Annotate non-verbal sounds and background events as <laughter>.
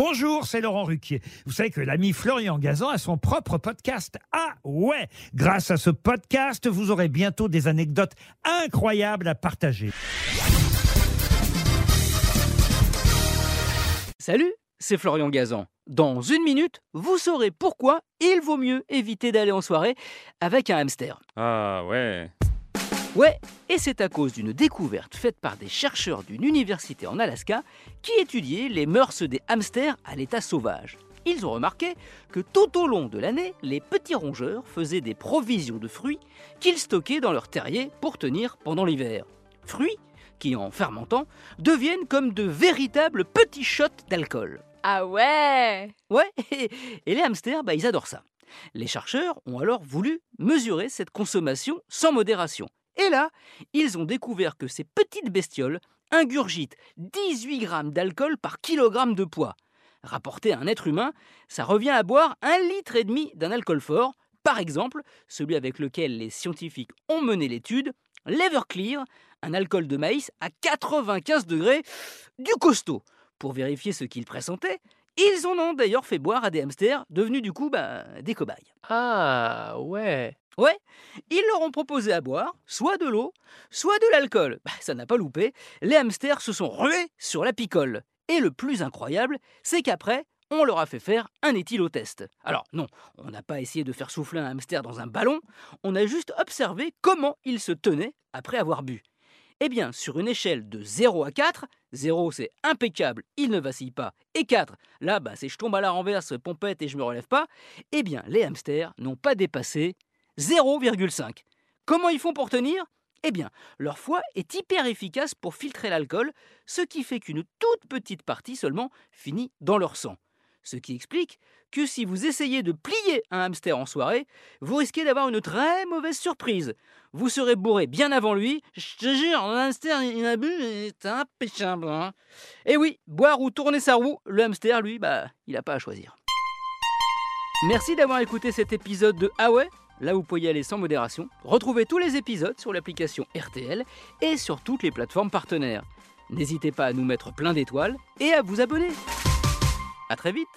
Bonjour, c'est Laurent Ruquier. Vous savez que l'ami Florian Gazan a son propre podcast. Ah ouais Grâce à ce podcast, vous aurez bientôt des anecdotes incroyables à partager. Salut, c'est Florian Gazan. Dans une minute, vous saurez pourquoi il vaut mieux éviter d'aller en soirée avec un hamster. Ah ouais. Ouais, et c'est à cause d'une découverte faite par des chercheurs d'une université en Alaska qui étudiaient les mœurs des hamsters à l'état sauvage. Ils ont remarqué que tout au long de l'année, les petits rongeurs faisaient des provisions de fruits qu'ils stockaient dans leur terrier pour tenir pendant l'hiver. Fruits qui, en fermentant, deviennent comme de véritables petits shots d'alcool. Ah ouais Ouais, <laughs> et les hamsters, bah, ils adorent ça. Les chercheurs ont alors voulu mesurer cette consommation sans modération. Et là, ils ont découvert que ces petites bestioles ingurgitent 18 grammes d'alcool par kilogramme de poids. Rapporté à un être humain, ça revient à boire un litre et demi d'un alcool fort, par exemple celui avec lequel les scientifiques ont mené l'étude, l'Everclear, un alcool de maïs à 95 degrés, du costaud. Pour vérifier ce qu'ils pressentaient, ils en ont d'ailleurs fait boire à des hamsters, devenus du coup bah, des cobayes. Ah ouais. Ouais, ils leur ont proposé à boire soit de l'eau, soit de l'alcool. Bah, ça n'a pas loupé, les hamsters se sont rués sur la picole. Et le plus incroyable, c'est qu'après, on leur a fait faire un éthylotest. Alors non, on n'a pas essayé de faire souffler un hamster dans un ballon, on a juste observé comment il se tenait après avoir bu. Eh bien, sur une échelle de 0 à 4, 0 c'est impeccable, il ne vacille pas, et 4, là bah, c'est je tombe à la renverse, pompette et je me relève pas, eh bien les hamsters n'ont pas dépassé 0,5. Comment ils font pour tenir? Eh bien, leur foie est hyper efficace pour filtrer l'alcool, ce qui fait qu'une toute petite partie seulement finit dans leur sang. Ce qui explique que si vous essayez de plier un hamster en soirée, vous risquez d'avoir une très mauvaise surprise. Vous serez bourré bien avant lui. Je te jure, le hamster, il a bu, c'est impéchable. Hein. Et oui, boire ou tourner sa roue, le hamster, lui, bah, il n'a pas à choisir. Merci d'avoir écouté cet épisode de Ah Là, vous pouvez y aller sans modération. Retrouvez tous les épisodes sur l'application RTL et sur toutes les plateformes partenaires. N'hésitez pas à nous mettre plein d'étoiles et à vous abonner. A très vite